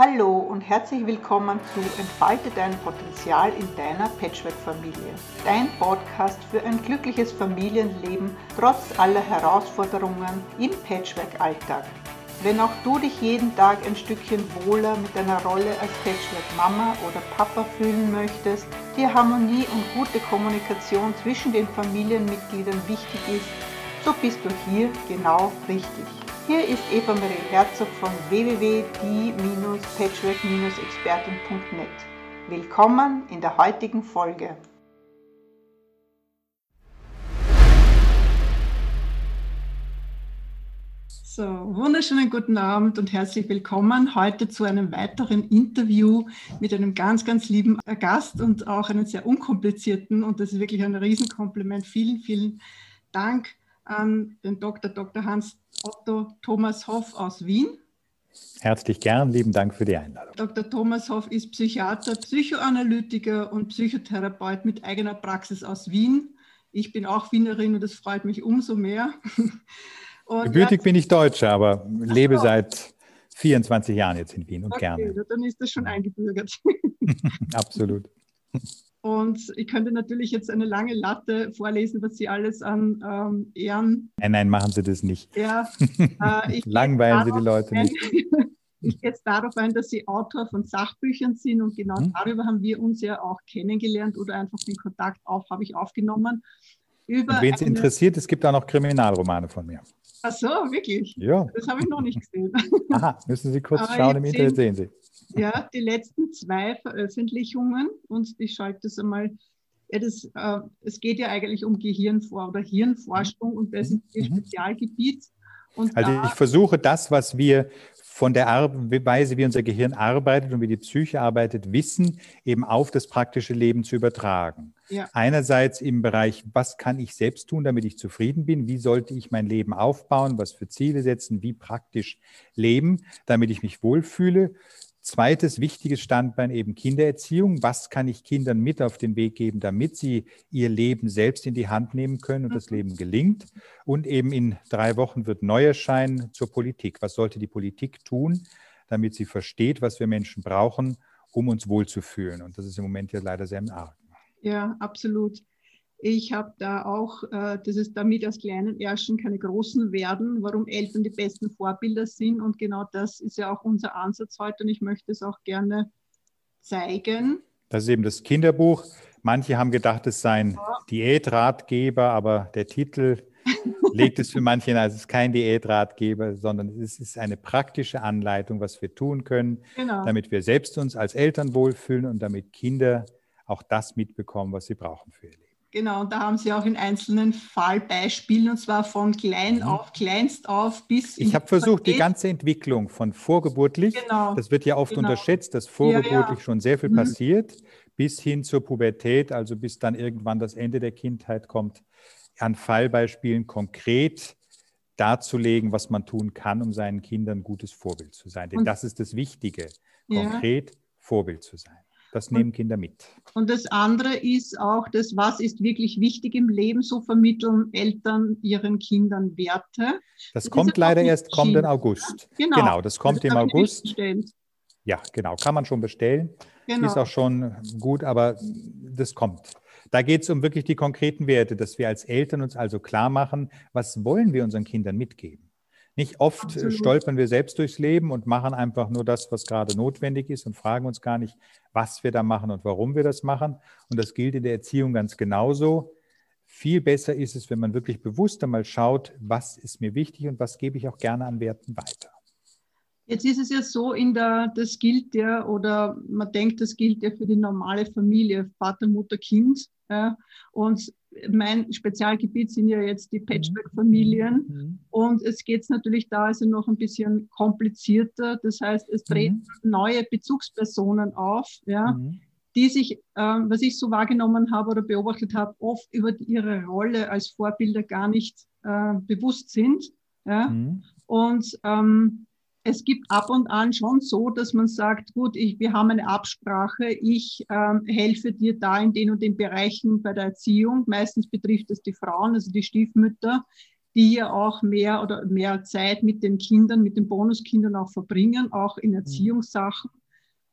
Hallo und herzlich willkommen zu Entfalte dein Potenzial in deiner Patchwork-Familie. Dein Podcast für ein glückliches Familienleben trotz aller Herausforderungen im Patchwork-Alltag. Wenn auch du dich jeden Tag ein Stückchen wohler mit deiner Rolle als Patchwork-Mama oder Papa fühlen möchtest, dir Harmonie und gute Kommunikation zwischen den Familienmitgliedern wichtig ist, so bist du hier genau richtig. Hier ist Eva Marie Herzog von www.die-patchwork-expertin.net. Willkommen in der heutigen Folge. So, wunderschönen guten Abend und herzlich willkommen heute zu einem weiteren Interview mit einem ganz, ganz lieben Gast und auch einem sehr unkomplizierten und das ist wirklich ein Riesenkompliment. Vielen, vielen Dank an den Dr. Dr. Hans Otto Thomas Hoff aus Wien. Herzlich gern, lieben Dank für die Einladung. Dr. Thomas Hoff ist Psychiater, Psychoanalytiker und Psychotherapeut mit eigener Praxis aus Wien. Ich bin auch Wienerin und das freut mich umso mehr. Und Gebürtig bin ich Deutsche, aber lebe so. seit 24 Jahren jetzt in Wien und okay, gerne. Dann ist das schon eingebürgert. Absolut. Und ich könnte natürlich jetzt eine lange Latte vorlesen, was Sie alles an ähm, Ehren. Nein, nein, machen Sie das nicht. Ja, äh, Langweilen Sie die Leute ein, nicht. ich gehe jetzt darauf ein, dass Sie Autor von Sachbüchern sind und genau hm? darüber haben wir uns ja auch kennengelernt oder einfach den Kontakt auf, habe ich aufgenommen. Wen es interessiert, es gibt auch noch Kriminalromane von mir. Ach so, wirklich? Ja. Das habe ich noch nicht gesehen. Aha, müssen Sie kurz Aber schauen, im Internet sehen Sie ja, die letzten zwei Veröffentlichungen und ich schalte das einmal. Ja, das, äh, es geht ja eigentlich um Gehirnfor oder Hirnforschung und das ist Ihr mhm. Spezialgebiet. Und also ich versuche das, was wir von der Weise, wie unser Gehirn arbeitet und wie die Psyche arbeitet, Wissen eben auf das praktische Leben zu übertragen. Ja. Einerseits im Bereich, was kann ich selbst tun, damit ich zufrieden bin? Wie sollte ich mein Leben aufbauen? Was für Ziele setzen? Wie praktisch leben, damit ich mich wohlfühle? Zweites wichtiges Standbein eben Kindererziehung. Was kann ich Kindern mit auf den Weg geben, damit sie ihr Leben selbst in die Hand nehmen können und das mhm. Leben gelingt? Und eben in drei Wochen wird neu erscheinen zur Politik. Was sollte die Politik tun, damit sie versteht, was wir Menschen brauchen, um uns wohlzufühlen? Und das ist im Moment ja leider sehr im Argen. Ja, absolut. Ich habe da auch, äh, dass es damit aus kleinen Ärschen keine großen werden, warum Eltern die besten Vorbilder sind. Und genau das ist ja auch unser Ansatz heute und ich möchte es auch gerne zeigen. Das ist eben das Kinderbuch. Manche haben gedacht, es sei ein ja. Diätratgeber, aber der Titel legt es für manche hin, als es ist kein Diätratgeber, sondern es ist eine praktische Anleitung, was wir tun können, genau. damit wir selbst uns als Eltern wohlfühlen und damit Kinder auch das mitbekommen, was sie brauchen für ihr Leben. Genau, und da haben Sie auch in einzelnen Fallbeispielen, und zwar von klein mhm. auf, kleinst auf bis. Ich habe versucht, die ganze Entwicklung von vorgeburtlich, genau. das wird ja oft genau. unterschätzt, dass vorgeburtlich ja, ja. schon sehr viel mhm. passiert, bis hin zur Pubertät, also bis dann irgendwann das Ende der Kindheit kommt, an Fallbeispielen konkret darzulegen, was man tun kann, um seinen Kindern ein gutes Vorbild zu sein. Denn und, das ist das Wichtige, konkret ja. Vorbild zu sein. Das nehmen Kinder mit. Und das andere ist auch das, was ist wirklich wichtig im Leben, so vermitteln Eltern ihren Kindern Werte. Das, das kommt leider erst kommenden August. Genau. genau, das kommt das im August. Ja, genau, kann man schon bestellen. Genau. Ist auch schon gut, aber das kommt. Da geht es um wirklich die konkreten Werte, dass wir als Eltern uns also klar machen, was wollen wir unseren Kindern mitgeben. Nicht oft Absolut. stolpern wir selbst durchs Leben und machen einfach nur das, was gerade notwendig ist und fragen uns gar nicht, was wir da machen und warum wir das machen. Und das gilt in der Erziehung ganz genauso. Viel besser ist es, wenn man wirklich bewusst einmal schaut, was ist mir wichtig und was gebe ich auch gerne an Werten weiter. Jetzt ist es ja so, in der, das gilt ja, oder man denkt, das gilt ja für die normale Familie, Vater, Mutter, Kind. Ja. Und mein Spezialgebiet sind ja jetzt die Patchwork-Familien. Mhm. Und es geht natürlich da also noch ein bisschen komplizierter. Das heißt, es treten mhm. neue Bezugspersonen auf, ja, mhm. die sich, äh, was ich so wahrgenommen habe oder beobachtet habe, oft über ihre Rolle als Vorbilder gar nicht äh, bewusst sind. Ja. Mhm. Und ähm, es gibt ab und an schon so, dass man sagt, gut, ich, wir haben eine Absprache, ich ähm, helfe dir da in den und den Bereichen bei der Erziehung. Meistens betrifft es die Frauen, also die Stiefmütter, die ja auch mehr oder mehr Zeit mit den Kindern, mit den Bonuskindern auch verbringen, auch in mhm. Erziehungssachen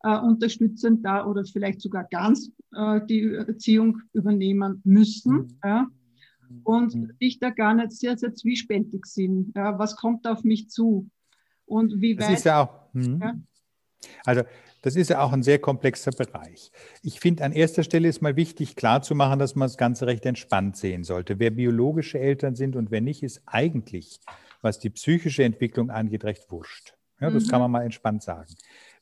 äh, unterstützend da oder vielleicht sogar ganz äh, die Erziehung übernehmen müssen. Mhm. Ja und mhm. ich da gar nicht sehr, sehr zwiespältig sind. Ja, was kommt auf mich zu? Und wie weit. Das ist ja auch. Hm. Ja? Also, das ist ja auch ein sehr komplexer Bereich. Ich finde, an erster Stelle ist mal wichtig, klarzumachen, dass man das Ganze recht entspannt sehen sollte. Wer biologische Eltern sind und wer nicht, ist eigentlich, was die psychische Entwicklung angeht, recht wurscht. Ja, das mhm. kann man mal entspannt sagen.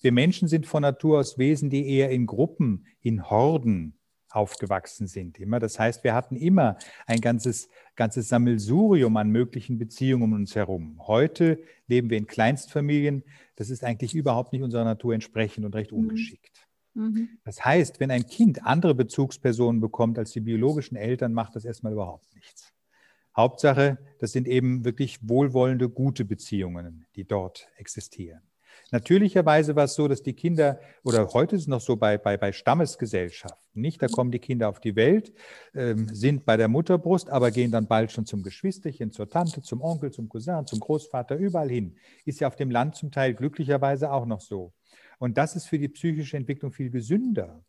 Wir Menschen sind von Natur aus Wesen, die eher in Gruppen, in Horden aufgewachsen sind. Immer. Das heißt, wir hatten immer ein ganzes, ganzes Sammelsurium an möglichen Beziehungen um uns herum. Heute leben wir in Kleinstfamilien. Das ist eigentlich überhaupt nicht unserer Natur entsprechend und recht mhm. ungeschickt. Mhm. Das heißt, wenn ein Kind andere Bezugspersonen bekommt als die biologischen Eltern, macht das erstmal überhaupt nichts. Hauptsache, das sind eben wirklich wohlwollende, gute Beziehungen, die dort existieren. Natürlicherweise war es so, dass die Kinder, oder heute ist es noch so bei, bei, bei Stammesgesellschaften, nicht? Da kommen die Kinder auf die Welt, ähm, sind bei der Mutterbrust, aber gehen dann bald schon zum Geschwisterchen, zur Tante, zum Onkel, zum Cousin, zum Großvater, überall hin. Ist ja auf dem Land zum Teil glücklicherweise auch noch so. Und das ist für die psychische Entwicklung viel gesünder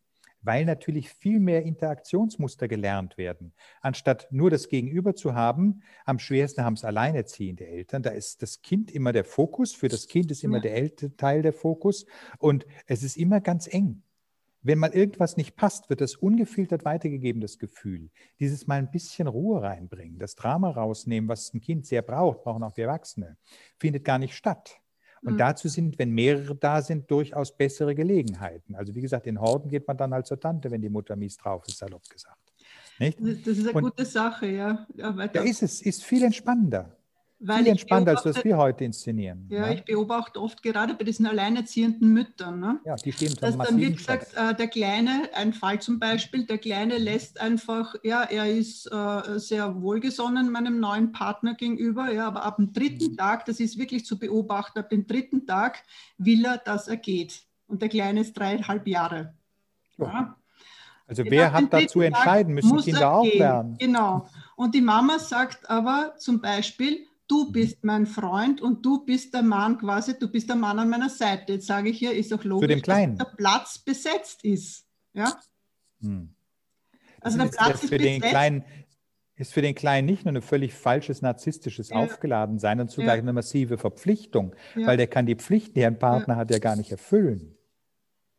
weil natürlich viel mehr Interaktionsmuster gelernt werden. Anstatt nur das Gegenüber zu haben, am schwersten haben es alleinerziehende Eltern. Da ist das Kind immer der Fokus, für das Kind ist immer ja. der Elternteil der Fokus und es ist immer ganz eng. Wenn mal irgendwas nicht passt, wird das ungefiltert weitergegeben, das Gefühl. Dieses mal ein bisschen Ruhe reinbringen, das Drama rausnehmen, was ein Kind sehr braucht, brauchen auch wir Erwachsene, findet gar nicht statt. Und mhm. dazu sind, wenn mehrere da sind, durchaus bessere Gelegenheiten. Also wie gesagt, in Horden geht man dann halt zur Tante, wenn die Mutter mies drauf ist, salopp gesagt. Nicht? Das ist eine Und gute Sache, ja. ja, ja ist es, ist viel entspannender. Weil Viel entspannter, als was wir heute inszenieren. Ja, ja, ich beobachte oft gerade bei diesen alleinerziehenden Müttern. Ne? Ja, die stehen Dass dann wird gesagt, äh, der Kleine, ein Fall zum Beispiel, der Kleine lässt einfach, ja, er ist äh, sehr wohlgesonnen meinem neuen Partner gegenüber, ja, aber ab dem dritten mhm. Tag, das ist wirklich zu beobachten, ab dem dritten Tag will er, dass er geht. Und der Kleine ist dreieinhalb Jahre. Ja. Also wer hat da zu entscheiden? Müssen Kinder auch lernen. Genau. Und die Mama sagt aber zum Beispiel, du mhm. bist mein Freund und du bist der Mann quasi, du bist der Mann an meiner Seite. Jetzt sage ich hier, ist auch logisch, dass der Platz besetzt ist. Ja? Hm. Also der Platz ist, für den Kleinen ist für den Kleinen nicht nur ein völlig falsches narzisstisches ja. Aufgeladensein und zugleich ja. eine massive Verpflichtung, ja. weil der kann die Pflichten, die ein Partner hat, ja gar nicht erfüllen.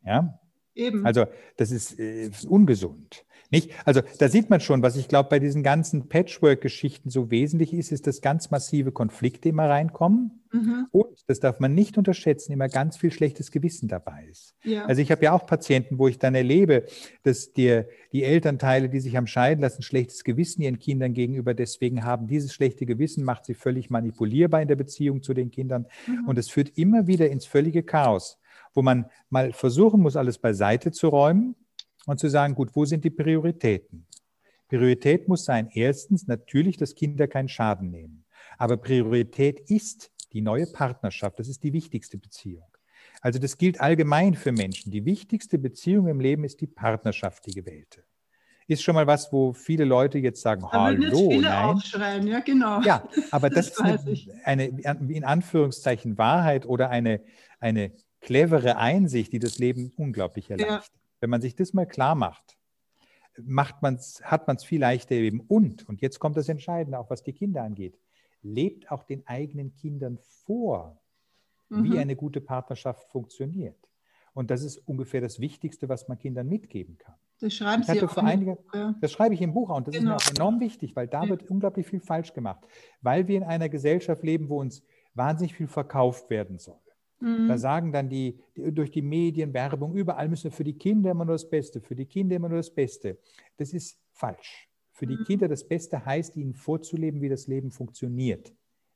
Ja? Eben. Also das ist, äh, ungesund. Nicht? Also da sieht man schon, was ich glaube, bei diesen ganzen Patchwork-Geschichten so wesentlich ist, ist, dass ganz massive Konflikte immer reinkommen. Mhm. Und, das darf man nicht unterschätzen, immer ganz viel schlechtes Gewissen dabei ist. Ja. Also ich habe ja auch Patienten, wo ich dann erlebe, dass die, die Elternteile, die sich am Scheiden lassen, schlechtes Gewissen ihren Kindern gegenüber deswegen haben. Dieses schlechte Gewissen macht sie völlig manipulierbar in der Beziehung zu den Kindern. Mhm. Und es führt immer wieder ins völlige Chaos wo man mal versuchen muss, alles beiseite zu räumen und zu sagen, gut, wo sind die Prioritäten? Priorität muss sein, erstens natürlich, dass Kinder keinen Schaden nehmen. Aber Priorität ist die neue Partnerschaft. Das ist die wichtigste Beziehung. Also das gilt allgemein für Menschen. Die wichtigste Beziehung im Leben ist die Partnerschaft, die gewählte. Ist schon mal was, wo viele Leute jetzt sagen, da hallo, jetzt nein. Aufschreien. Ja, genau. Ja, aber das, das ist eine, eine, in Anführungszeichen Wahrheit oder eine, eine clevere Einsicht, die das Leben unglaublich erleichtert. Ja. Wenn man sich das mal klar macht, macht man's, hat man es viel leichter eben. Und, und jetzt kommt das Entscheidende, auch was die Kinder angeht, lebt auch den eigenen Kindern vor, mhm. wie eine gute Partnerschaft funktioniert. Und das ist ungefähr das Wichtigste, was man Kindern mitgeben kann. Das schreiben Sie auch einige, Buch, ja. Das schreibe ich im Buch auch. Und das genau. ist mir genau. auch enorm wichtig, weil da ja. wird unglaublich viel falsch gemacht. Weil wir in einer Gesellschaft leben, wo uns wahnsinnig viel verkauft werden soll. Mhm. Da sagen dann die, die, durch die Medien, Werbung, überall müssen wir für die Kinder immer nur das Beste, für die Kinder immer nur das Beste. Das ist falsch. Für die mhm. Kinder das Beste heißt, ihnen vorzuleben, wie das Leben funktioniert.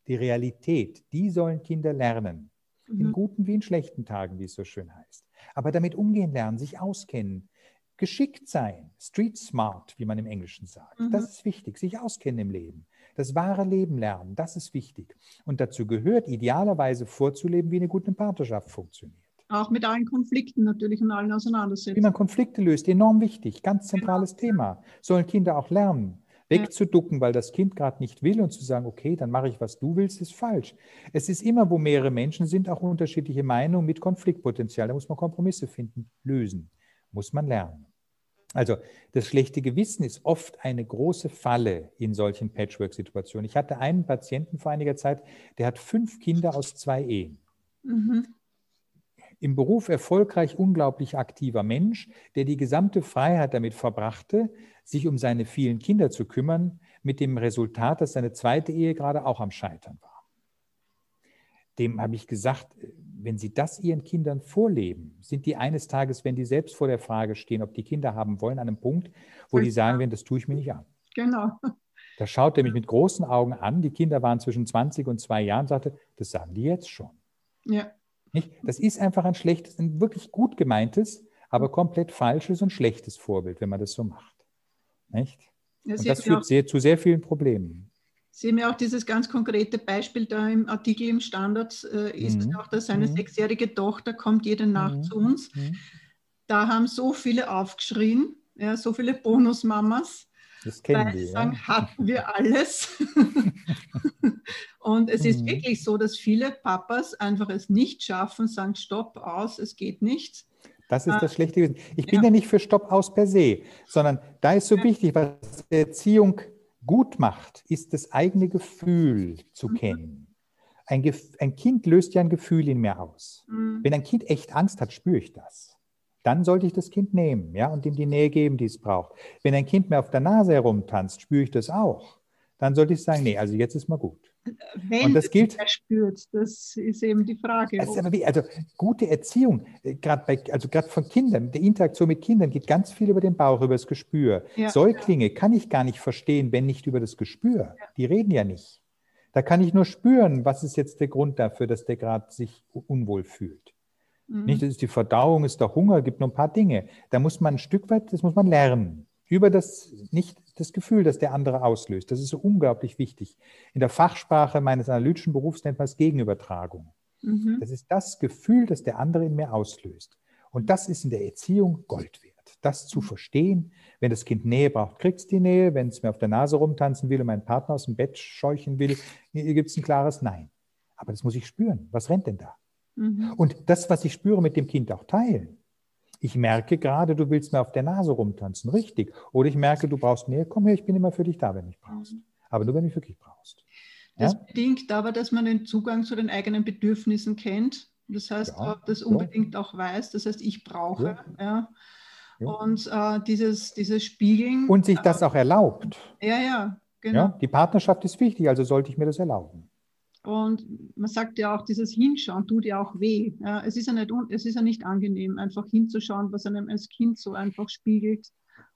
Die Realität, die sollen Kinder lernen. Mhm. In guten wie in schlechten Tagen, wie es so schön heißt. Aber damit umgehen lernen, sich auskennen, geschickt sein, street smart, wie man im Englischen sagt. Mhm. Das ist wichtig, sich auskennen im Leben. Das wahre Leben lernen, das ist wichtig. Und dazu gehört idealerweise vorzuleben, wie eine gute Partnerschaft funktioniert. Auch mit allen Konflikten natürlich und allen Auseinandersetzungen. Wie man Konflikte löst, enorm wichtig, ganz zentrales genau. Thema. Sollen Kinder auch lernen. Wegzuducken, weil das Kind gerade nicht will und zu sagen, okay, dann mache ich, was du willst, ist falsch. Es ist immer, wo mehrere Menschen sind, auch unterschiedliche Meinungen mit Konfliktpotenzial. Da muss man Kompromisse finden, lösen, muss man lernen. Also das schlechte Gewissen ist oft eine große Falle in solchen Patchwork-Situationen. Ich hatte einen Patienten vor einiger Zeit, der hat fünf Kinder aus zwei Ehen. Mhm. Im Beruf erfolgreich, unglaublich aktiver Mensch, der die gesamte Freiheit damit verbrachte, sich um seine vielen Kinder zu kümmern, mit dem Resultat, dass seine zweite Ehe gerade auch am Scheitern war. Dem habe ich gesagt, wenn Sie das Ihren Kindern vorleben, sind die eines Tages, wenn die selbst vor der Frage stehen, ob die Kinder haben wollen, an einem Punkt, wo die sagen werden, das tue ich mir nicht an. Genau. Da schaut er mich mit großen Augen an. Die Kinder waren zwischen 20 und zwei Jahren, sagte, das sagen die jetzt schon. Ja. Nicht? Das ist einfach ein schlechtes, ein wirklich gut gemeintes, aber komplett falsches und schlechtes Vorbild, wenn man das so macht. Nicht? und das führt sehr, zu sehr vielen Problemen. Sie haben ja auch dieses ganz konkrete Beispiel da im Artikel im Standard, äh, ist mhm. auch, dass seine mhm. sechsjährige Tochter kommt jede Nacht mhm. zu uns. Mhm. Da haben so viele aufgeschrien, ja, so viele Bonusmamas. Das kennen weil die, sagen, ja. hatten wir alles. und es ist mhm. wirklich so, dass viele Papas einfach es nicht schaffen, sagen, stopp, aus, es geht nicht. Das ist das schlechte Gewissen. Ich bin ja. nicht für Stopp aus per se, sondern da ist so wichtig, was Erziehung gut macht, ist das eigene Gefühl zu mhm. kennen. Ein, Gef ein, Kind löst ja ein Gefühl in mir aus. Mhm. Wenn ein Kind echt Angst hat, spüre ich das. Dann sollte ich das Kind nehmen ja, und ihm die Nähe geben, die es braucht. Wenn ein Kind mir auf der Nase herumtanzt, spüre ich das auch. Dann sollte ich sagen, nee, also jetzt ist mal gut. Wenn und das gilt, er spürt, das ist eben die Frage. Also, wie, also gute Erziehung, äh, gerade bei, also gerade von Kindern, die Interaktion mit Kindern geht ganz viel über den Bauch, über das Gespür. Ja, Säuglinge ja. kann ich gar nicht verstehen, wenn nicht über das Gespür. Ja. Die reden ja nicht. Da kann ich nur spüren, was ist jetzt der Grund dafür, dass der gerade sich unwohl fühlt. Mhm. Nicht, das ist die Verdauung, ist der Hunger, gibt nur ein paar Dinge. Da muss man ein Stück weit, das muss man lernen über das, nicht das Gefühl, das der andere auslöst. Das ist so unglaublich wichtig. In der Fachsprache meines analytischen Berufs nennt man es Gegenübertragung. Mhm. Das ist das Gefühl, das der andere in mir auslöst. Und das ist in der Erziehung Gold wert. Das zu verstehen, wenn das Kind Nähe braucht, kriegt es die Nähe. Wenn es mir auf der Nase rumtanzen will und meinen Partner aus dem Bett scheuchen will, gibt es ein klares Nein. Aber das muss ich spüren. Was rennt denn da? Mhm. Und das, was ich spüre, mit dem Kind auch teilen. Ich merke gerade, du willst mir auf der Nase rumtanzen, richtig. Oder ich merke, du brauchst mehr, komm her, ich bin immer für dich da, wenn du brauchst. Mhm. Aber nur, wenn du wirklich brauchst. Das ja? bedingt aber, dass man den Zugang zu den eigenen Bedürfnissen kennt. Das heißt, ja, das unbedingt ja. auch weiß. Das heißt, ich brauche. Ja. Und äh, dieses, dieses Spiegeln. Und sich das äh, auch erlaubt. Ja, ja, genau. die Partnerschaft ist wichtig, also sollte ich mir das erlauben. Und man sagt ja auch, dieses Hinschauen tut ja auch weh. Ja, es, ist ja nicht, es ist ja nicht angenehm, einfach hinzuschauen, was einem als Kind so einfach spiegelt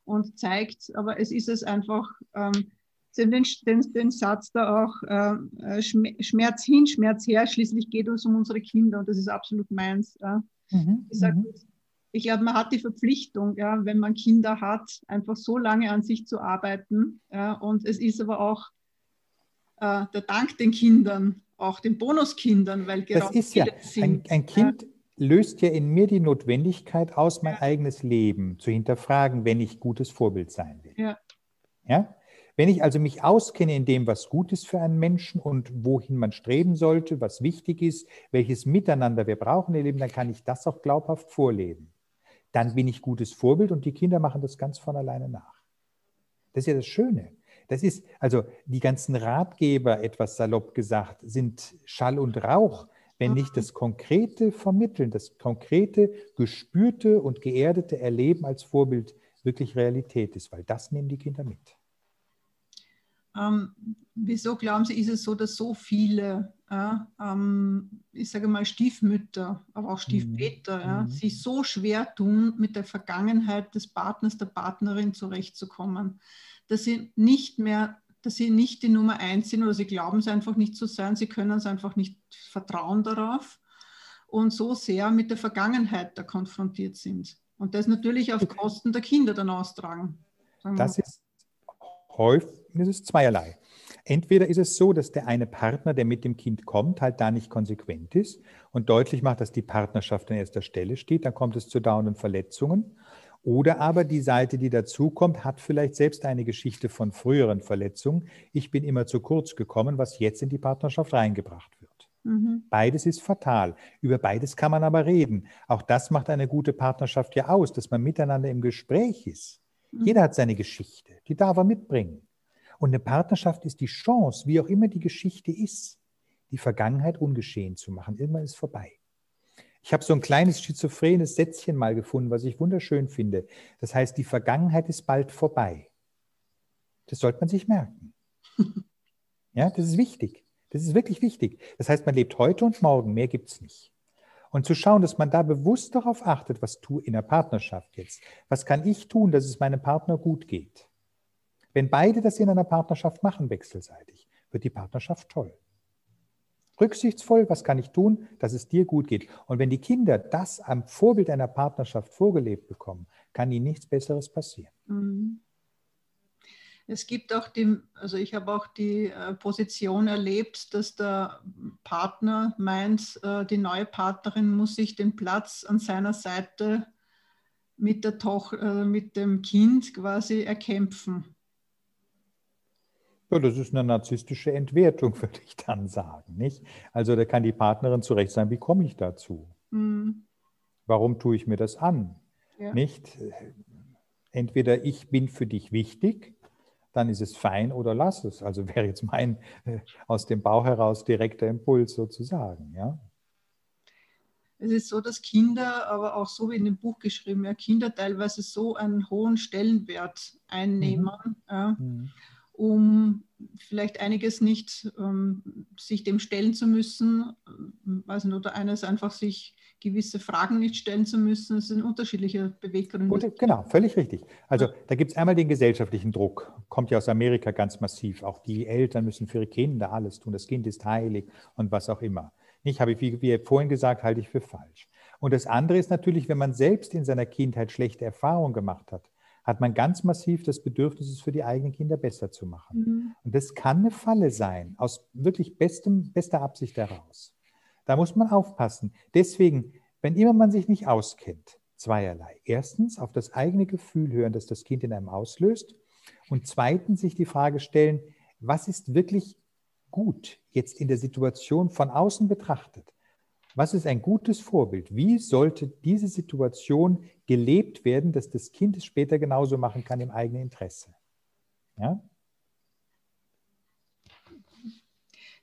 und zeigt. Aber es ist es einfach, ähm, den, den, den Satz da auch, äh, Schmerz hin, Schmerz her, schließlich geht es um unsere Kinder und das ist absolut meins. Ja. Mhm, ich, sag, mhm. ich glaube, man hat die Verpflichtung, ja, wenn man Kinder hat, einfach so lange an sich zu arbeiten. Ja, und es ist aber auch äh, der Dank den Kindern, auch den Bonuskindern, weil genau das ist ja ein, ein Kind löst ja in mir die Notwendigkeit aus, mein ja. eigenes Leben zu hinterfragen, wenn ich gutes Vorbild sein will. Ja. ja? Wenn ich also mich auskenne in dem, was gut ist für einen Menschen und wohin man streben sollte, was wichtig ist, welches Miteinander wir brauchen im Leben, dann kann ich das auch glaubhaft vorleben. Dann bin ich gutes Vorbild und die Kinder machen das ganz von alleine nach. Das ist ja das Schöne. Das ist, also die ganzen Ratgeber, etwas salopp gesagt, sind Schall und Rauch, wenn nicht das konkrete Vermitteln, das konkrete, gespürte und geerdete Erleben als Vorbild wirklich Realität ist, weil das nehmen die Kinder mit. Ähm, wieso glauben Sie, ist es so, dass so viele, äh, ähm, ich sage mal, Stiefmütter, aber auch Stiefväter, mhm. ja, mhm. sich so schwer tun, mit der Vergangenheit des Partners, der Partnerin zurechtzukommen? Dass sie nicht mehr, dass sie nicht die Nummer eins sind oder sie glauben es einfach nicht zu sein, sie können es einfach nicht vertrauen darauf und so sehr mit der Vergangenheit da konfrontiert sind. Und das natürlich auf Kosten der Kinder dann austragen. Das ist häufig, das ist zweierlei. Entweder ist es so, dass der eine Partner, der mit dem Kind kommt, halt da nicht konsequent ist und deutlich macht, dass die Partnerschaft an erster Stelle steht, dann kommt es zu dauernden Verletzungen Oder aber die Seite, die dazukommt, hat vielleicht selbst eine Geschichte von früheren Verletzungen. Ich bin immer zu kurz gekommen, was jetzt in die Partnerschaft reingebracht wird. Mhm. Beides ist fatal. Über beides kann man aber reden. Auch das macht eine gute Partnerschaft ja aus, dass man miteinander im Gespräch ist. Mhm. Jeder hat seine Geschichte, die darf er mitbringen. Und eine Partnerschaft ist die Chance, wie auch immer die Geschichte ist, die Vergangenheit ungeschehen zu machen. Irgendwann ist vorbei. Ich habe so ein kleines schizophrenes Sätzchen mal gefunden, was ich wunderschön finde. Das heißt, die Vergangenheit ist bald vorbei. Das sollte man sich merken. Ja, das ist wichtig. Das ist wirklich wichtig. Das heißt, man lebt heute und morgen, mehr gibt es nicht. Und zu schauen, dass man da bewusst darauf achtet, was tue in der Partnerschaft jetzt. Was kann ich tun, dass es meinem Partner gut geht? Wenn beide das in einer Partnerschaft machen, wechselseitig, wird die Partnerschaft toll. Rücksichtsvoll, was kann ich tun, dass es dir gut geht? Und wenn die Kinder das am Vorbild einer Partnerschaft vorgelebt bekommen, kann ihnen nichts Besseres passieren. Mhm. Es gibt auch die, also ich habe auch die äh, Position erlebt, dass der Partner meint, äh, die neue Partnerin muss sich den Platz an seiner Seite mit der Tochter, äh, mit dem Kind quasi erkämpfen. Ja, das ist eine narzisstische Entwertung, würde ich dann sagen. Nicht? Also da kann die Partnerin zurecht sein, wie komme ich dazu? Mhm. Warum tue ich mir das an? Ja. Nicht? Entweder ich bin für dich wichtig, dann ist es fein oder lass es. Also wäre jetzt mein äh, aus dem Bauch heraus direkter Impuls sozusagen. Ja? Es ist so, dass Kinder, aber auch so wie in dem Buch geschrieben, ja, Kinder teilweise so einen hohen Stellenwert einnehmen. Mhm. Ja. Mhm um vielleicht einiges nicht ähm, sich dem stellen zu müssen, weiß nicht, oder eines einfach sich gewisse Fragen nicht stellen zu müssen. Es sind unterschiedliche Beweggründe. Und, genau, völlig richtig. Also da gibt es einmal den gesellschaftlichen Druck, kommt ja aus Amerika ganz massiv. Auch die Eltern müssen für ihre Kinder alles tun. Das Kind ist heilig und was auch immer. Nicht, habe ich, wie, wie vorhin gesagt, halte ich für falsch. Und das andere ist natürlich, wenn man selbst in seiner Kindheit schlechte Erfahrungen gemacht hat, hat man ganz massiv das Bedürfnis, es für die eigenen Kinder besser zu machen. Mhm. Und das kann eine Falle sein, aus wirklich bestem, bester Absicht heraus. Da muss man aufpassen. Deswegen, wenn immer man sich nicht auskennt, zweierlei. Erstens, auf das eigene Gefühl hören, das das Kind in einem auslöst. Und zweitens, sich die Frage stellen, was ist wirklich gut jetzt in der Situation von außen betrachtet? Was ist ein gutes Vorbild? Wie sollte diese Situation gelebt werden, dass das Kind es später genauso machen kann im eigenen Interesse? Ja?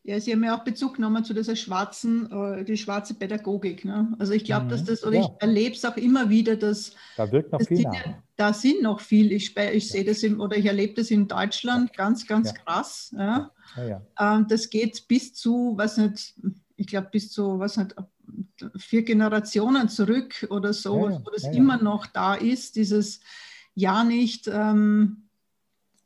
Ja, Sie haben ja auch Bezug genommen zu dieser schwarzen, äh, die schwarze Pädagogik. Ne? Also ich glaube, mhm, dass das, oder ja. ich erlebe es auch immer wieder, dass da wirkt noch viel Dinge, Da sind noch viel. Ich, ich ja. sehe das im, oder ich erlebe das in Deutschland ganz, ganz krass. Ja? Ähm, das geht bis zu, was nicht, ich glaube, bis zu, was nicht, vier Generationen zurück oder so, ja, wo das ja, immer noch da ist, dieses Ja nicht ähm,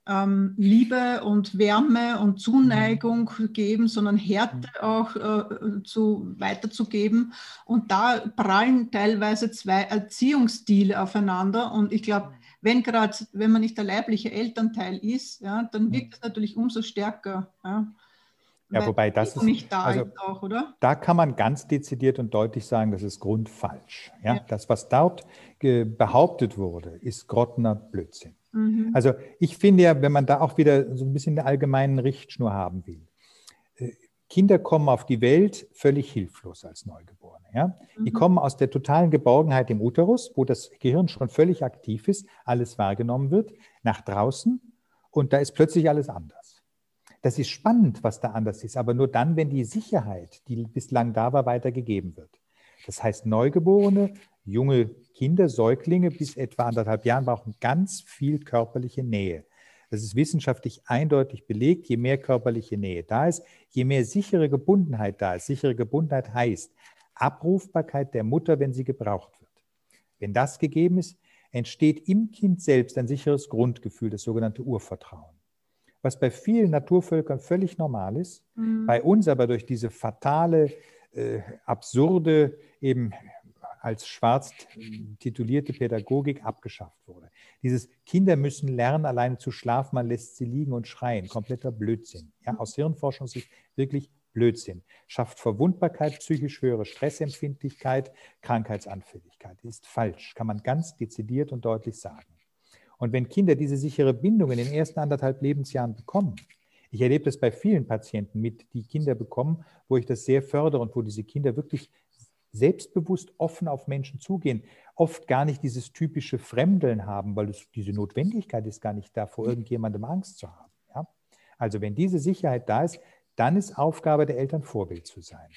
ähm, Liebe und Wärme und Zuneigung mhm. geben, sondern Härte mhm. auch äh, zu, weiterzugeben. Und da prallen teilweise zwei Erziehungsstile aufeinander. Und ich glaube, mhm. wenn gerade, wenn man nicht der leibliche Elternteil ist, ja, dann wirkt es natürlich umso stärker. Ja. Ja, wobei das ist nicht da also, ist auch, oder? Da kann man ganz dezidiert und deutlich sagen, das ist grundfalsch. Ja? ja. Das, was dort behauptet wurde, ist grottener Blödsinn. Mhm. Also ich finde ja, wenn man da auch wieder so ein bisschen eine allgemeine Richtschnur haben will, äh, Kinder kommen auf die Welt völlig hilflos als Neugeborene. Ja? Mhm. Die kommen aus der totalen Geborgenheit im Uterus, wo das Gehirn schon völlig aktiv ist, alles wahrgenommen wird, nach draußen und da ist plötzlich alles anders. Das ist spannend, was da anders ist, aber nur dann, wenn die Sicherheit, die bislang da war, weitergegeben wird. Das heißt, Neugeborene, junge Kinder, Säuglinge bis etwa anderthalb Jahren brauchen ganz viel körperliche Nähe. Das ist wissenschaftlich eindeutig belegt. Je mehr körperliche Nähe da ist, je mehr sichere Gebundenheit da ist. Sichere Gebundenheit heißt Abrufbarkeit der Mutter, wenn sie gebraucht wird. Wenn das gegeben ist, entsteht im Kind selbst ein sicheres Grundgefühl, das sogenannte Urvertrauen was bei vielen Naturvölkern völlig normal ist, mhm. bei uns aber durch diese fatale, äh, absurde, eben als schwarz titulierte Pädagogik abgeschafft wurde. Dieses Kinder müssen lernen, alleine zu schlafen, man lässt sie liegen und schreien. Kompletter Blödsinn. Ja, aus Hirnforschungssicht wirklich Blödsinn. Schafft Verwundbarkeit, psychisch höhere Stressempfindlichkeit, Krankheitsanfälligkeit. Ist falsch, kann man ganz dezidiert und deutlich sagen. Und wenn Kinder diese sichere Bindung in den ersten anderthalb Lebensjahren bekommen, ich erlebe das bei vielen Patienten mit, die Kinder bekommen, wo ich das sehr fördere und wo diese Kinder wirklich selbstbewusst offen auf Menschen zugehen, oft gar nicht dieses typische Fremdeln haben, weil es, diese Notwendigkeit ist gar nicht da, vor irgendjemandem Angst zu haben. Ja? Also wenn diese Sicherheit da ist, dann ist Aufgabe der Eltern Vorbild zu sein.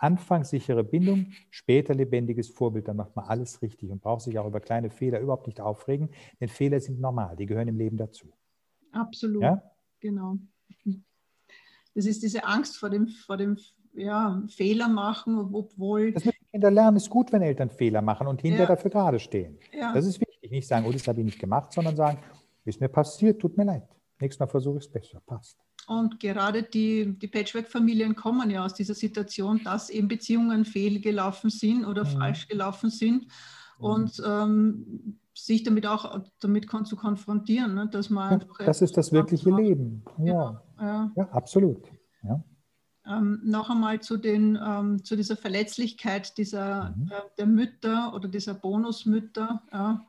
Anfangs sichere Bindung, später lebendiges Vorbild, dann macht man alles richtig und braucht sich auch über kleine Fehler überhaupt nicht aufregen, denn Fehler sind normal, die gehören im Leben dazu. Absolut, ja? genau. Das ist diese Angst vor dem, vor dem ja, Fehler machen, obwohl. Das müssen Kinder lernen, ist gut, wenn Eltern Fehler machen und hinterher ja. dafür gerade stehen. Ja. Das ist wichtig. Nicht sagen, oh, das habe ich nicht gemacht, sondern sagen, ist mir passiert, tut mir leid. Nächstes Mal versuche ich es besser. Passt. Und gerade die, die Patchwork-Familien kommen ja aus dieser Situation, dass eben Beziehungen fehlgelaufen sind oder mhm. falsch gelaufen sind. Mhm. Und ähm, sich damit auch damit zu konfrontieren, ne? dass man ja, Das ist das wirkliche Leben. Ja, ja. ja absolut. Ja. Ähm, noch einmal zu, den, ähm, zu dieser Verletzlichkeit dieser, mhm. äh, der Mütter oder dieser Bonusmütter. Ja.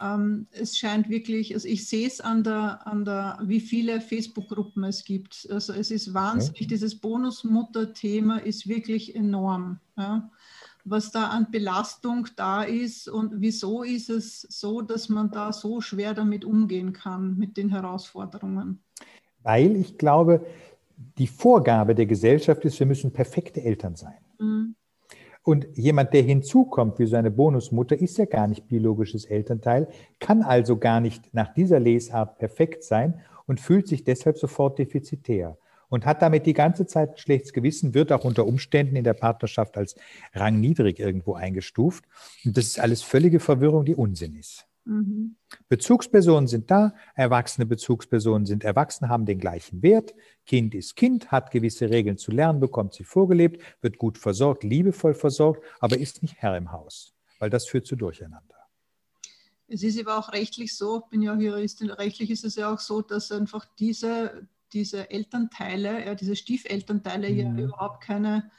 Ähm, es scheint wirklich, also ich sehe es an der, an der, wie viele Facebook-Gruppen es gibt. Also es ist wahnsinnig, okay. dieses Bonusmutter-Thema ist wirklich enorm. Ja. Was da an Belastung da ist und wieso ist es so, dass man da so schwer damit umgehen kann, mit den Herausforderungen? Weil ich glaube, die Vorgabe der Gesellschaft ist, wir müssen perfekte Eltern sein. Mhm. Und jemand, der hinzukommt wie seine Bonusmutter, ist ja gar nicht biologisches Elternteil, kann also gar nicht nach dieser Lesart perfekt sein und fühlt sich deshalb sofort defizitär und hat damit die ganze Zeit ein schlechtes Gewissen, wird auch unter Umständen in der Partnerschaft als rangniedrig irgendwo eingestuft. Und das ist alles völlige Verwirrung, die Unsinn ist. Mhm. Bezugspersonen sind da, erwachsene Bezugspersonen sind erwachsen, haben den gleichen Wert. Kind ist Kind, hat gewisse Regeln zu lernen, bekommt sie vorgelebt, wird gut versorgt, liebevoll versorgt, aber ist nicht Herr im Haus, weil das führt zu Durcheinander. Es ist aber auch rechtlich so, ich bin ja Juristin, rechtlich ist es ja auch so, dass einfach diese, diese Elternteile, ja, diese Stiefelternteile mhm. ja überhaupt keine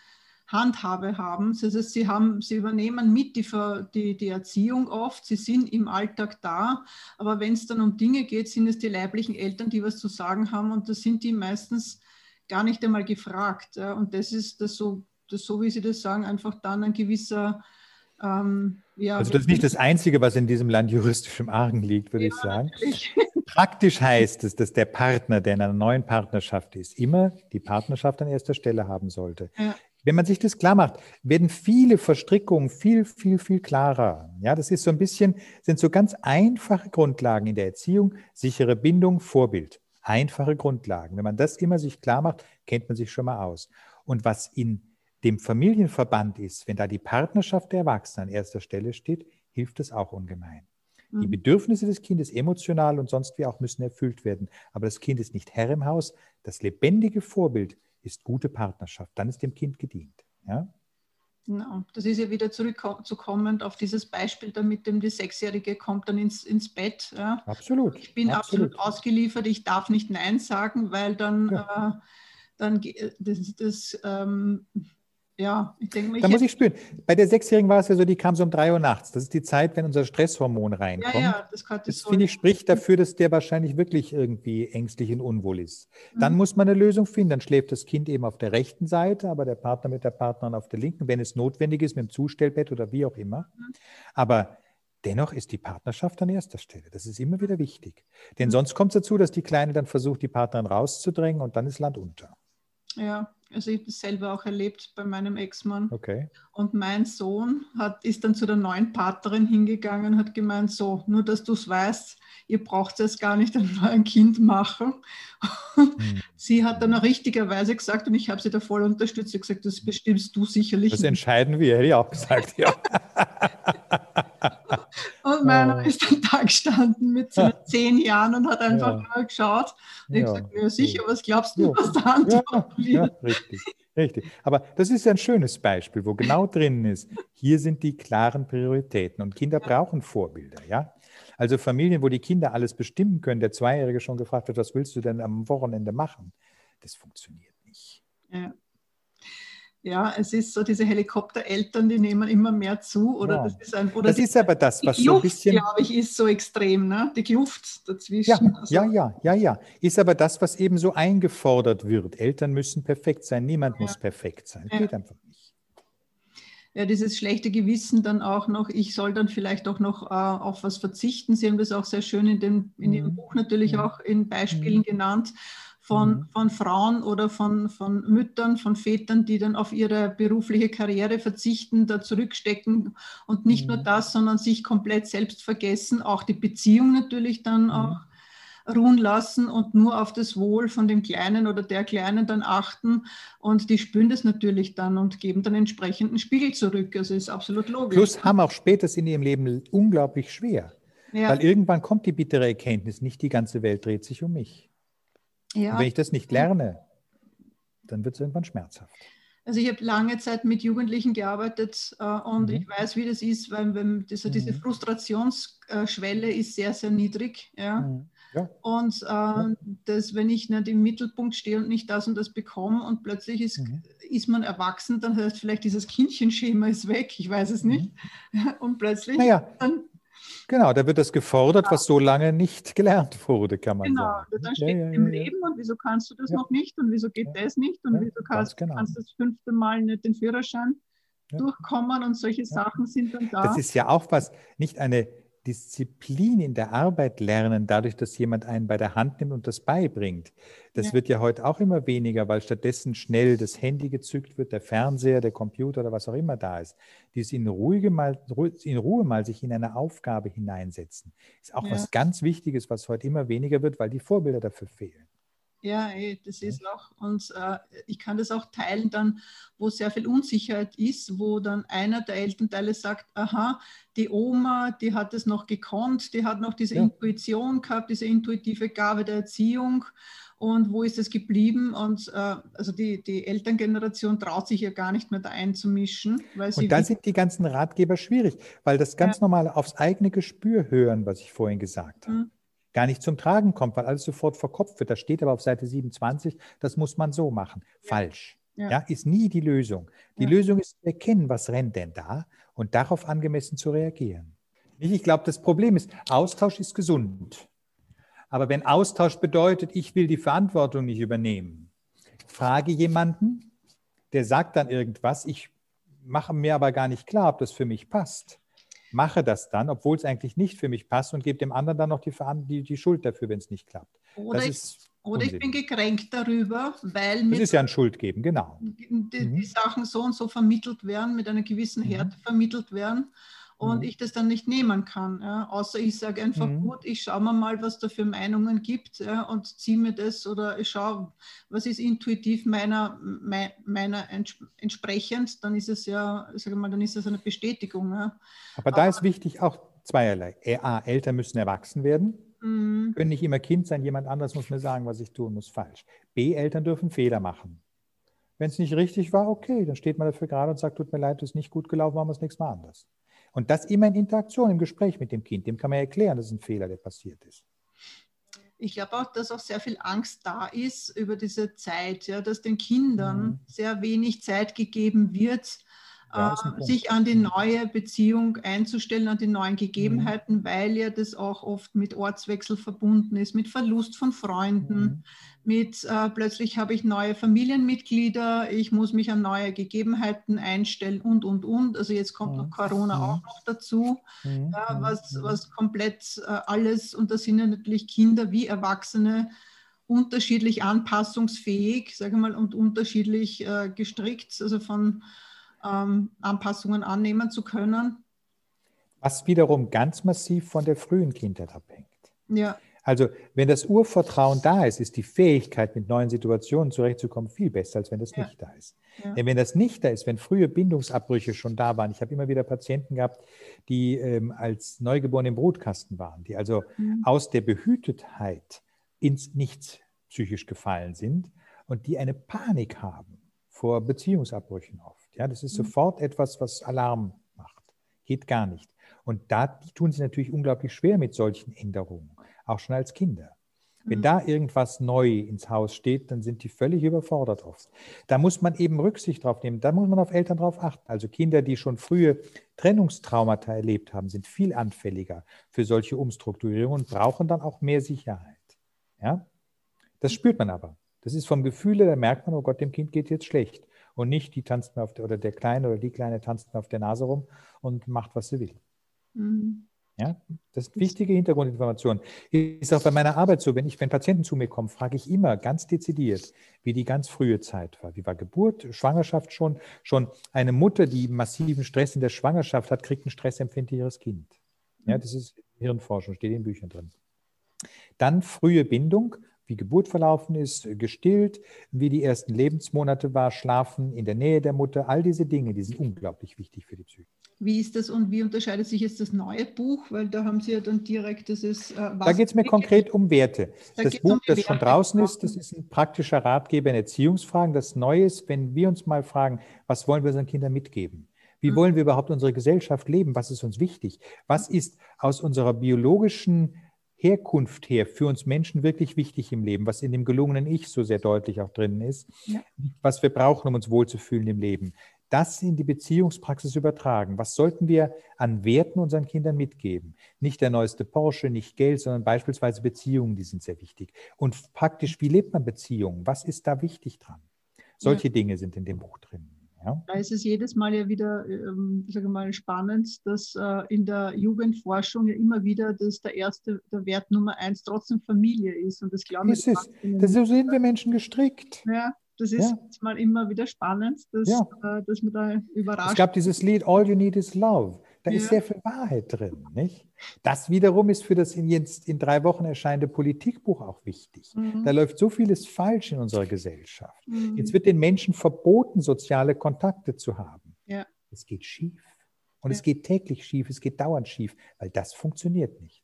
Handhabe haben. Das heißt, sie, haben, sie übernehmen mit die, die, die Erziehung oft, sie sind im Alltag da, aber wenn es dann um Dinge geht, sind es die leiblichen Eltern, die was zu sagen haben und da sind die meistens gar nicht einmal gefragt. Und das ist das so, das so wie Sie das sagen, einfach dann ein gewisser ähm, ja, also das ist nicht das Einzige, was in diesem Land juristisch im Argen liegt, würde ja, ich sagen. Praktisch heißt es, dass der Partner, der in einer neuen Partnerschaft ist, immer die Partnerschaft an erster Stelle haben sollte. Ja. Wenn man sich das klar macht, werden viele Verstrickungen viel, viel, viel klarer. Ja, das ist so ein bisschen, sind so ganz einfache Grundlagen in der Erziehung, sichere Bindung, Vorbild. Einfache Grundlagen. Wenn man das immer sich klar macht, kennt man sich schon mal aus. Und was in dem Familienverband ist, wenn da die Partnerschaft der Erwachsenen an erster Stelle steht, hilft es auch ungemein. Die mhm. Bedürfnisse des Kindes, emotional und sonst wie auch, müssen erfüllt werden. Aber das Kind ist nicht Herr im Haus. Das lebendige Vorbild ist gute Partnerschaft. Dann ist dem Kind gedient. Ja? Genau. Das ist ja wieder zurückzukommend auf dieses Beispiel, da mit dem die Sechsjährige kommt dann ins, ins Bett. Ja. Absolut. Ich bin absolut. absolut. ausgeliefert, ich darf nicht Nein sagen, weil dann, ja. äh, dann das, das ähm, ja, ich denke mal. Da muss ich spüren. Bei der Sechsjährigen war es ja so, die kam so um drei Uhr nachts. Das ist die Zeit, wenn unser Stresshormon reinkommt. Ja, ja, das, das so finde ich, spricht dafür, dass der wahrscheinlich wirklich irgendwie ängstlich und unwohl ist. Dann mhm. muss man eine Lösung finden. Dann schläft das Kind eben auf der rechten Seite, aber der Partner mit der Partnerin auf der linken, wenn es notwendig ist, mit dem Zustellbett oder wie auch immer. Mhm. Aber Dennoch ist die Partnerschaft an erster Stelle. Das ist immer wieder wichtig. Denn mhm. sonst kommt es dazu, dass die Kleine dann versucht, die Partnerin rauszudrängen und dann ist Land unter. Ja, also ich habe das selber auch erlebt bei meinem Ex-Mann. Okay. Und mein Sohn hat, ist dann zu der neuen Partnerin hingegangen und hat gemeint, so, nur dass du es weißt, ihr braucht jetzt gar nicht ein Kind machen. Hm. Sie hat dann auch richtigerweise gesagt, und ich habe sie da voll unterstützt, gesagt, das bestimmst du sicherlich. Das entscheiden wir, hätte ich auch gesagt, ja. meiner oh. ist dann da gestanden mit ja. zehn Jahren und hat einfach ja. nur geschaut. Und ja. ich gesagt, ja sicher, was glaubst du, was da Antwort wird? Ja, richtig. Richtig. Aber das ist ein schönes Beispiel, wo genau drin ist, hier sind die klaren Prioritäten und Kinder brauchen Vorbilder, ja? Also Familien, wo die Kinder alles bestimmen können, der Zweijährige schon gefragt wird, was willst du denn am Wochenende machen? Das funktioniert nicht. Ja. Ja, es ist so, diese Helikoptereltern, die nehmen immer mehr zu. Oder Ja. das ist, ein, oder Das ist aber das, die was so ein Kluft, bisschen. glaube ich, ist so extrem, ne? Die Kluft Ja, dazwischen. Also, ja, ja, ja, ja. Ist aber das, was eben so eingefordert wird. Eltern müssen perfekt sein, niemand muss perfekt sein. Ja. Geht einfach nicht. ja, dieses schlechte Gewissen dann auch noch, ich soll dann vielleicht auch noch äh, auf was verzichten. Sie haben das auch sehr schön in dem, in Ihrem Mhm. Buch natürlich Mhm. auch in Beispielen genannt von, Mhm. von Frauen oder von, von Müttern, von Vätern, die dann auf ihre berufliche Karriere verzichten, da zurückstecken und nicht nur Mhm. das, sondern sich komplett selbst vergessen, auch die Beziehung natürlich dann Mhm. auch ruhen lassen und nur auf das Wohl von dem Kleinen oder der Kleinen dann achten. Und die spüren das natürlich dann und geben dann entsprechenden Spiegel zurück. Also ist absolut logisch. Plus haben auch später in ihrem Leben unglaublich schwer. ja, Weil irgendwann kommt die bittere Erkenntnis, nicht die ganze Welt dreht sich um mich. Und ja. wenn ich das nicht lerne, dann wird es irgendwann schmerzhaft. Also ich habe lange Zeit mit Jugendlichen gearbeitet äh, und Mhm. ich weiß, wie das ist, weil wenn diese, diese Mhm. Frustrationsschwelle ist sehr, sehr niedrig. Ja. Mhm. Ja. Und äh, das, wenn ich nicht im Mittelpunkt stehe und nicht das und das bekomme und plötzlich ist, Mhm. ist man erwachsen, dann heißt vielleicht dieses Kindchenschema ist weg, ich weiß es nicht. Und plötzlich Mhm. Naja, dann, genau, da wird das gefordert, was so lange nicht gelernt wurde, kann man genau, sagen. dann Ja, steht ja, im ja, ja. Leben und wieso kannst du das noch nicht und wieso geht das nicht und wieso kannst, genau. kannst du das fünfte Mal nicht den Führerschein durchkommen und solche Sachen sind dann da. Das ist ja auch was, nicht eine Disziplin in der Arbeit lernen, dadurch, dass jemand einen bei der Hand nimmt und das beibringt. Das Ja. wird ja heute auch immer weniger, weil stattdessen schnell das Handy gezückt wird, der Fernseher, der Computer oder was auch immer da ist. Dieses in, ruhige mal, in Ruhe mal sich in eine Aufgabe hineinsetzen, ist auch Ja. was ganz Wichtiges, was heute immer weniger wird, weil die Vorbilder dafür fehlen. Ja, eh, das ist auch, und äh, ich kann das auch teilen dann, wo sehr viel Unsicherheit ist, wo dann einer der Elternteile sagt, aha, die Oma, die hat es noch gekonnt, die hat noch diese Ja. Intuition gehabt, diese intuitive Gabe der Erziehung und wo ist es geblieben? Und äh, also die, die Elterngeneration traut sich ja gar nicht mehr da einzumischen, Und da sind die ganzen Ratgeber schwierig, weil das ganz normal aufs eigene Gespür hören, was ich vorhin gesagt habe, Mhm. Gar nicht zum Tragen kommt, weil alles sofort verkopft wird. Da steht aber auf Seite 27, das muss man so machen. Falsch. Ja. Ja. ist nie die Lösung. Die Ja. Lösung ist zu erkennen, was rennt denn da und darauf angemessen zu reagieren. Ich glaube, das Problem ist, Austausch ist gesund. Aber wenn Austausch bedeutet, ich will die Verantwortung nicht übernehmen, frage jemanden, der sagt dann irgendwas, ich mache mir aber gar nicht klar, ob das für mich passt. Mache das dann, obwohl es eigentlich nicht für mich passt und gebe dem anderen dann noch die, die, die Schuld dafür, wenn es nicht klappt. oder, Das ich, ist, oder ich bin gekränkt darüber, weil das mit ist ja ein Schuldgeben, genau. die, Mhm. die Sachen so und so vermittelt werden, mit einer gewissen Mhm. Härte vermittelt werden und Mhm. ich das dann nicht nehmen kann. Ja. Außer ich sage einfach, Mhm. gut, ich schaue mir mal, was da für Meinungen gibt ja, und ziehe mir das oder ich schaue, was ist intuitiv meiner, mei- meiner ents entsprechend, dann ist es ja, sage mal, dann ist es eine Bestätigung. Ja. Aber da ist wichtig auch zweierlei. A, Eltern müssen erwachsen werden, Mhm. können nicht immer Kind sein, jemand anderes muss mir sagen, was ich tun muss, falsch. B, Eltern dürfen Fehler machen. Wenn es nicht richtig war, okay, dann steht man dafür gerade und sagt, tut mir leid, das ist nicht gut gelaufen, machen wir es nächstes Mal anders. Und das immer in Interaktion, im Gespräch mit dem Kind. Dem kann man erklären, dass es ein Fehler, der passiert ist. Ich glaube auch, dass auch sehr viel Angst da ist über diese Zeit, ja, dass den Kindern Mhm. sehr wenig Zeit gegeben wird, Ja, äh, sich an die Mhm. neue Beziehung einzustellen, an die neuen Gegebenheiten, weil ja das auch oft mit Ortswechsel verbunden ist, mit Verlust von Freunden, Mhm. mit äh, plötzlich habe ich neue Familienmitglieder, ich muss mich an neue Gegebenheiten einstellen und, und, und. Also jetzt kommt noch Mhm. Corona Mhm. auch noch dazu Mhm. ja, Mhm. was, Mhm. was komplett äh, alles, und da sind ja natürlich Kinder wie Erwachsene unterschiedlich anpassungsfähig, sage ich mal, und unterschiedlich äh, gestrickt, also von ähm, Anpassungen annehmen zu können. Was wiederum ganz massiv von der frühen Kindheit abhängt. Ja, Also, wenn das Urvertrauen da ist, ist die Fähigkeit, mit neuen Situationen zurechtzukommen, viel besser, als wenn das Ja. nicht da ist. Ja. Denn wenn das nicht da ist, wenn frühe Bindungsabbrüche schon da waren, ich habe immer wieder Patienten gehabt, die ähm, als Neugeborene im Brutkasten waren, die also Mhm. aus der Behütetheit ins Nichts psychisch gefallen sind und die eine Panik haben vor Beziehungsabbrüchen oft. Ja, das ist Mhm. sofort etwas, was Alarm macht. Geht gar nicht. Und da tun sie natürlich unglaublich schwer mit solchen Änderungen, auch schon als Kinder. Wenn mhm. da irgendwas neu ins Haus steht, dann sind die völlig überfordert oft. Da muss man eben Rücksicht drauf nehmen. Da muss man auf Eltern drauf achten. Also Kinder, die schon frühe Trennungstraumata erlebt haben, sind viel anfälliger für solche Umstrukturierungen und brauchen dann auch mehr Sicherheit. Ja? Das spürt man aber. Das ist vom Gefühl, da merkt man, oh Gott, dem Kind geht jetzt schlecht. Und nicht, die tanzt mir auf der, oder der Kleine oder die Kleine tanzt mir auf der Nase rum und macht, was sie will. Mhm. Ja, das ist wichtige Hintergrundinformation. Ist auch bei meiner Arbeit so, wenn ich, wenn Patienten zu mir kommen, frage ich immer ganz dezidiert, wie die ganz frühe Zeit war. Wie war Geburt, Schwangerschaft schon? Schon eine Mutter, die massiven Stress in der Schwangerschaft hat, kriegt ein stressempfindlicheres Kind. Ja, das ist Hirnforschung, steht in Büchern drin. Dann frühe Bindung, wie Geburt verlaufen ist, gestillt, wie die ersten Lebensmonate war, schlafen in der Nähe der Mutter, all diese Dinge, die sind unglaublich wichtig für die Psyche. Wie ist das und wie unterscheidet sich jetzt das neue Buch? Weil da haben Sie ja dann direkt, das ist. Äh, da geht es mir konkret um Werte. Da das Buch, um das schon draußen ist, das ist ein praktischer Ratgeber in Erziehungsfragen. Das Neue ist, wenn wir uns mal fragen, was wollen wir unseren Kindern mitgeben? Wie mhm. wollen wir überhaupt unsere Gesellschaft leben? Was ist uns wichtig? Was ist aus unserer biologischen Herkunft her für uns Menschen wirklich wichtig im Leben, was in dem gelungenen Ich so sehr deutlich auch drin ist, ja. was wir brauchen, um uns wohlzufühlen im Leben das in die Beziehungspraxis übertragen. Was sollten wir an Werten unseren Kindern mitgeben? Nicht der neueste Porsche, nicht Geld, sondern beispielsweise Beziehungen, die sind sehr wichtig. Und praktisch, wie lebt man Beziehungen? Was ist da wichtig dran? Solche ja. Dinge sind in dem Buch drin. Ja. Da ist es jedes Mal ja wieder, ähm, sage mal, spannend, dass äh, in der Jugendforschung ja immer wieder dass der erste, der Wert Nummer eins trotzdem Familie ist. Und das glaube ich. Ist das so sind wir Menschen gestrickt. Ja, das ist ja. mal immer wieder spannend, dass, ja. äh, dass man da überrascht. Es gab dieses Lied All You Need Is Love. Da ja. ist sehr viel Wahrheit drin. Nicht? Das wiederum ist für das in, jetzt in drei Wochen erscheinende Politikbuch auch wichtig. Mhm. Da läuft so vieles falsch in unserer Gesellschaft. Mhm. Jetzt wird den Menschen verboten, soziale Kontakte zu haben. Ja. Es geht schief. Und es geht täglich schief, es geht dauernd schief, weil das funktioniert nicht.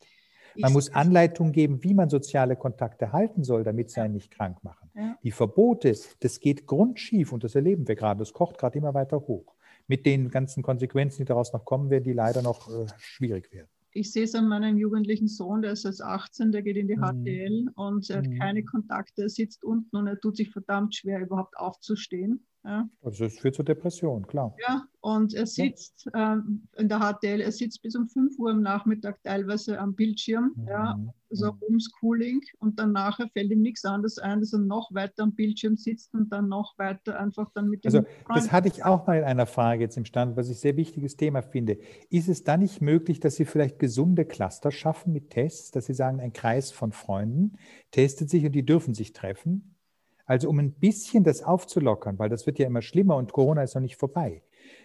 Man muss Anleitungen geben, wie man soziale Kontakte halten soll, damit sie einen nicht krank machen. Ja. Die Verbote, das geht grundschief und das erleben wir gerade. Das kocht gerade immer weiter hoch. Mit den ganzen Konsequenzen, die daraus noch kommen werden, die leider noch äh, schwierig werden. Ich sehe es an meinem jugendlichen Sohn, der ist jetzt 18, der geht in die HTL mhm. und er hat mhm. keine Kontakte, er sitzt unten und er tut sich verdammt schwer, überhaupt aufzustehen. Ja. Also es führt zur Depression, klar. Ja, und er sitzt ja. ähm, in der HTL, er sitzt bis um 5 Uhr am Nachmittag teilweise am Bildschirm, mhm. ja, so mhm. Homeschooling und dann nachher fällt ihm nichts anderes ein, dass er noch weiter am Bildschirm sitzt und dann noch weiter einfach dann mit dem. Also das hatte ich auch mal in einer Frage jetzt im Stand, was ich sehr wichtiges Thema finde. Ist es da nicht möglich, dass Sie vielleicht gesunde Cluster schaffen mit Tests, dass Sie sagen, ein Kreis von Freunden testet sich und die dürfen sich treffen? Also um ein bisschen das aufzulockern, weil das wird ja immer schlimmer und Corona ist noch nicht vorbei.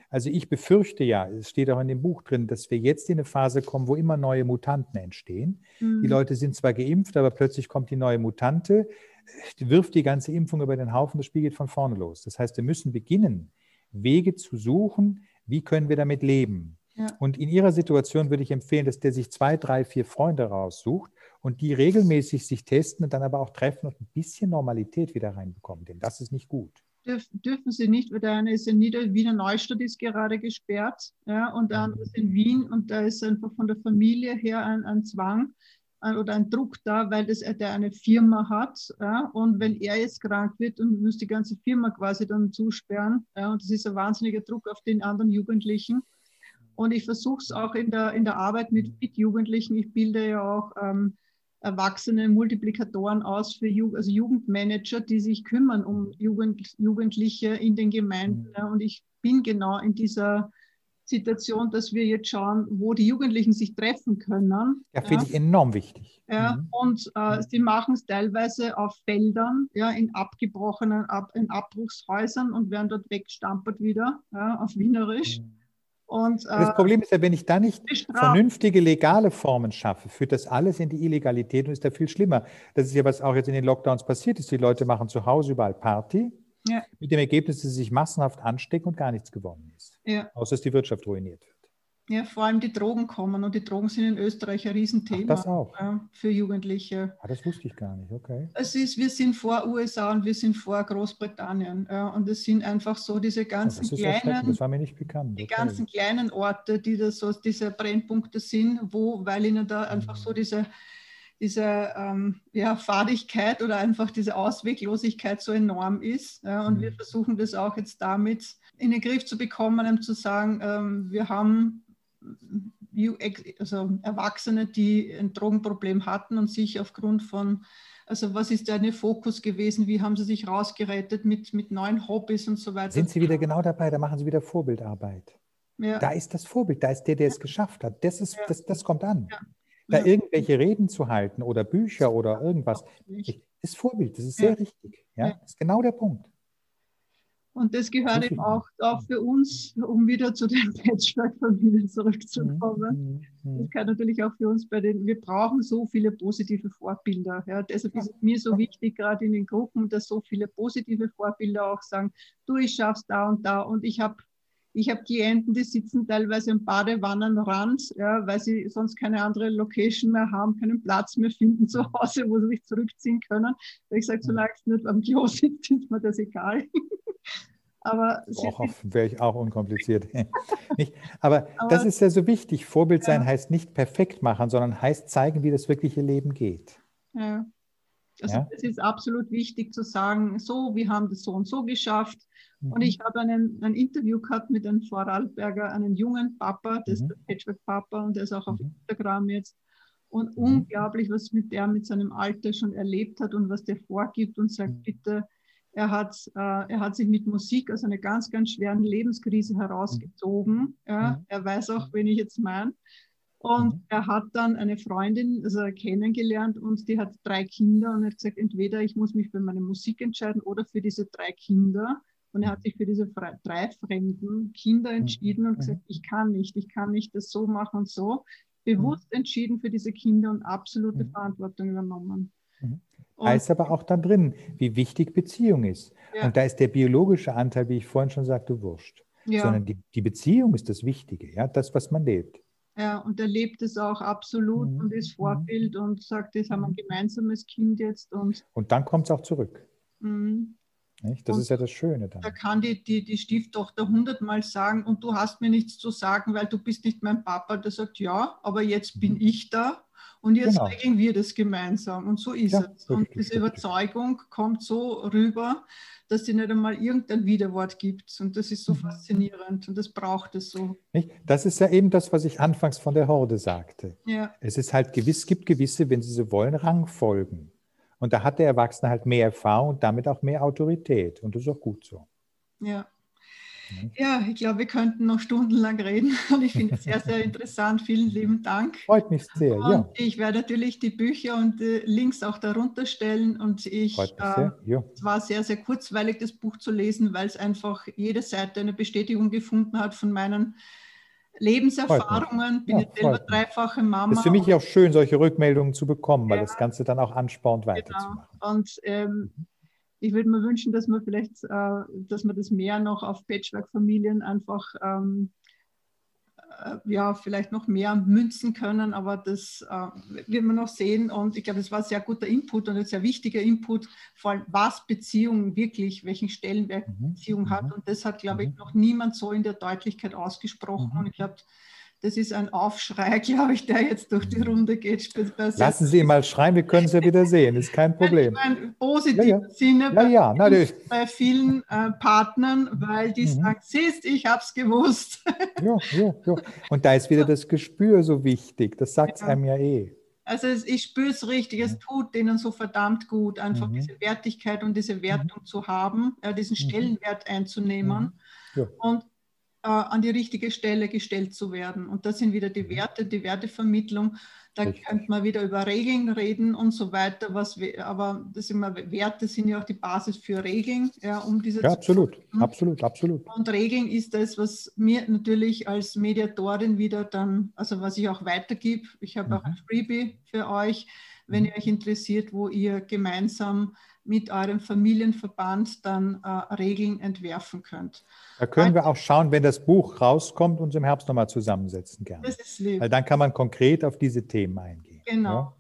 Also ich befürchte ja, es steht auch in dem Buch drin, dass wir jetzt in eine Phase kommen, wo immer neue Mutanten entstehen. Mhm. Die Leute sind zwar geimpft, aber plötzlich kommt die neue Mutante, die wirft die ganze Impfung über den Haufen, das Spiel geht von vorne los. Das heißt, wir müssen beginnen, Wege zu suchen, wie können wir damit leben. Ja. Und in Ihrer Situation würde ich empfehlen, dass der sich zwei, drei, vier Freunde raussucht und die regelmäßig sich testen und dann aber auch treffen und ein bisschen Normalität wieder reinbekommen, denn das ist nicht gut. Dürf, dürfen sie nicht, weil der eine ist in Nieder Wiener Neustadt ist gerade gesperrt ja, und der andere ist in Wien und da ist einfach von der Familie her ein, ein Zwang ein, oder ein Druck da, weil das, der eine Firma hat ja, und wenn er jetzt krank wird und muss die ganze Firma quasi dann zusperren ja, und das ist ein wahnsinniger Druck auf den anderen Jugendlichen. Und ich versuche es auch in der, in der Arbeit mit, mit Jugendlichen. Ich bilde ja auch ähm, erwachsene Multiplikatoren aus für Jugend, also Jugendmanager, die sich kümmern um Jugend, Jugendliche in den Gemeinden. Mhm. Und ich bin genau in dieser Situation, dass wir jetzt schauen, wo die Jugendlichen sich treffen können. Ja, finde ja. ich enorm wichtig. Ja, mhm. Und äh, sie machen es teilweise auf Feldern, ja, in abgebrochenen, ab, in Abbruchshäusern und werden dort wegstampert wieder, ja, auf Wienerisch. Mhm. Und, äh, das Problem ist ja, wenn ich da nicht vernünftige legale Formen schaffe, führt das alles in die Illegalität und ist da viel schlimmer. Das ist ja, was auch jetzt in den Lockdowns passiert ist. Die Leute machen zu Hause überall Party, ja. mit dem Ergebnis, dass sie sich massenhaft anstecken und gar nichts gewonnen ist. Ja. Außer dass die Wirtschaft ruiniert wird. Ja, vor allem die Drogen kommen und die Drogen sind in Österreich ein Riesenthema. Ach, das auch. Äh, für Jugendliche. Ah, das wusste ich gar nicht, okay. Es ist, wir sind vor USA und wir sind vor Großbritannien. Äh, und es sind einfach so diese ganzen oh, kleinen. Das war mir nicht bekannt. Die okay. ganzen kleinen Orte, die da so diese Brennpunkte sind, wo, weil ihnen da einfach so mhm. diese diese ähm, ja, Fadigkeit oder einfach diese Ausweglosigkeit so enorm ist. Ja, und mhm. wir versuchen das auch jetzt damit in den Griff zu bekommen, um zu sagen, ähm, wir haben also Erwachsene, die ein Drogenproblem hatten und sich aufgrund von, also was ist der Fokus gewesen, wie haben sie sich rausgerettet mit, mit neuen Hobbys und so weiter. Sind Sie wieder genau dabei, da machen Sie wieder Vorbildarbeit. Ja. Da ist das Vorbild, da ist der, der es geschafft hat. Das, ist, ja. das, das kommt an. Ja. Da irgendwelche Reden zu halten oder Bücher oder irgendwas, ist Vorbild, das ist sehr richtig. Ja, das ist genau der Punkt. Und das gehört eben auch, auch für uns, um wieder zu den Patchwork-Familien zurückzukommen. Mhm, mhm. Das gehört natürlich auch für uns bei den, wir brauchen so viele positive Vorbilder. Ja. Deshalb ist es mir so wichtig, gerade in den Gruppen, dass so viele positive Vorbilder auch sagen, du, ich schaff's da und da. Und ich habe ich habe Klienten, die sitzen teilweise im Badewannenrand, ja, weil sie sonst keine andere Location mehr haben, keinen Platz mehr finden zu Hause, wo sie sich zurückziehen können. Ich sage, solange es nicht am Klo sitzt, ist mir das egal. Aber wäre ich auch unkompliziert. Aber, Aber, das ist ja so wichtig. Vorbild sein ja. heißt nicht perfekt machen, sondern heißt zeigen, wie das wirkliche Leben geht. Ja. Also ja? es ist absolut wichtig zu sagen, so, wir haben das so und so geschafft. Mhm. Und ich habe einen, ein Interview gehabt mit einem Vorarlberger, einen jungen Papa, das mhm. ist der Patchwork-Papa und der ist auch auf mhm. Instagram jetzt. Und mhm. unglaublich, was mit der mit seinem Alter schon erlebt hat und was der vorgibt und sagt, mhm. bitte, er hat, äh, er hat sich mit Musik aus einer ganz, ganz schweren Lebenskrise herausgezogen. Ja, er weiß auch, wen ich jetzt meine. Und mhm. er hat dann eine Freundin also kennengelernt und die hat drei Kinder und er hat gesagt, entweder ich muss mich für meine Musik entscheiden oder für diese drei Kinder. Und er hat sich für diese drei fremden Kinder mhm. entschieden und gesagt, ich kann nicht, ich kann nicht das so machen und so. Bewusst mhm. entschieden für diese Kinder und absolute Verantwortung übernommen. Und heißt aber auch dann drin, wie wichtig Beziehung ist. Ja. Und da ist der biologische Anteil, wie ich vorhin schon sagte, wurscht. Ja. Sondern die, die Beziehung ist das Wichtige, ja, das, was man lebt. Ja, und er lebt es auch absolut mhm. und ist Vorbild mhm. und sagt, jetzt haben wir ein mhm. gemeinsames Kind jetzt. Und, und dann kommt es auch zurück. Mhm. Nicht? Das und ist ja das Schöne dann. Da kann die, die, die Stieftochter hundertmal sagen, und du hast mir nichts zu sagen, weil du bist nicht mein Papa. Der sagt, ja, aber jetzt bin mhm. ich da und jetzt genau. regeln wir das gemeinsam. Und so ist ja, es. Und diese Überzeugung kommt so rüber, dass sie nicht einmal irgendein Widerwort gibt. Und das ist so mhm. faszinierend und das braucht es so. Nicht? Das ist ja eben das, was ich anfangs von der Horde sagte. Ja. Es ist halt gewiss, gibt gewisse, wenn Sie so wollen, Rangfolgen. Und da hat der Erwachsene halt mehr Erfahrung und damit auch mehr Autorität. Und das ist auch gut so. Ja. Ja, ich glaube, wir könnten noch stundenlang reden und ich finde es sehr, sehr interessant. Vielen lieben Dank. Freut mich sehr, und ja. Ich werde natürlich die Bücher und die Links auch darunter stellen und ich, äh, ja. es war sehr, sehr kurzweilig, das Buch zu lesen, weil es einfach jede Seite eine Bestätigung gefunden hat von meinen Lebenserfahrungen. Bin ja, jetzt selber dreifache Mama. Es ist für mich auch schön, solche Rückmeldungen zu bekommen, weil das Ganze dann auch anspornt, genau. weiterzumachen. Genau. Und ähm, ich würde mir wünschen, dass wir vielleicht, äh, dass wir das mehr noch auf Patchwork-Familien einfach, ähm, äh, ja, vielleicht noch mehr münzen können, aber das äh, wird man noch sehen und ich glaube, das war ein sehr guter Input und ein sehr wichtiger Input, vor allem was Beziehung wirklich, welchen Stellenwert mhm. Beziehung hat mhm. und das hat, glaube ich, mhm. noch niemand so in der Deutlichkeit ausgesprochen mhm. und ich glaube, das ist ein Aufschrei, glaube ich, der jetzt durch die Runde geht. Lassen Sie ihn mal schreien, wir können es ja wieder sehen, ist kein Problem. Ich meine, positiven ja, ja. Sinne bei, ja, ja. bei vielen äh, Partnern, weil die mhm. sagen, siehst, ich habe es gewusst. Ja, ja, ja. Und da ist wieder das Gespür so wichtig, das sagt es einem ja eh. Also ich spüre es richtig, es tut denen so verdammt gut, einfach mhm. diese Wertigkeit und diese Wertung mhm. zu haben, äh, diesen mhm. Stellenwert einzunehmen. Mhm. Ja. Und an die richtige Stelle gestellt zu werden. Und das sind wieder die mhm. Werte, die Wertevermittlung. Da könnte man wieder über Regeln reden und so weiter. Was wir, aber das immer Werte sind ja auch die Basis für Regeln, ja, um diese. Ja, absolut, absolut, absolut. Und Regeln ist das, was mir natürlich als Mediatorin wieder dann, also was ich auch weitergebe. Ich habe mhm. auch ein Freebie für euch, wenn mhm. ihr euch interessiert, wo ihr gemeinsam mit eurem Familienverband dann äh, Regeln entwerfen könnt. Da können wir auch schauen, wenn das Buch rauskommt, uns im Herbst nochmal zusammensetzen gerne. Das ist lieb. Weil dann kann man konkret auf diese Themen eingehen. Genau. Ja?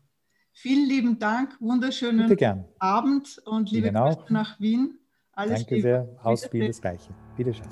Vielen lieben Dank, wunderschönen Abend und liebe Grüße nach Wien. Alles Danke Liebe. sehr, aus Wien das Gleiche. Wiederschauen.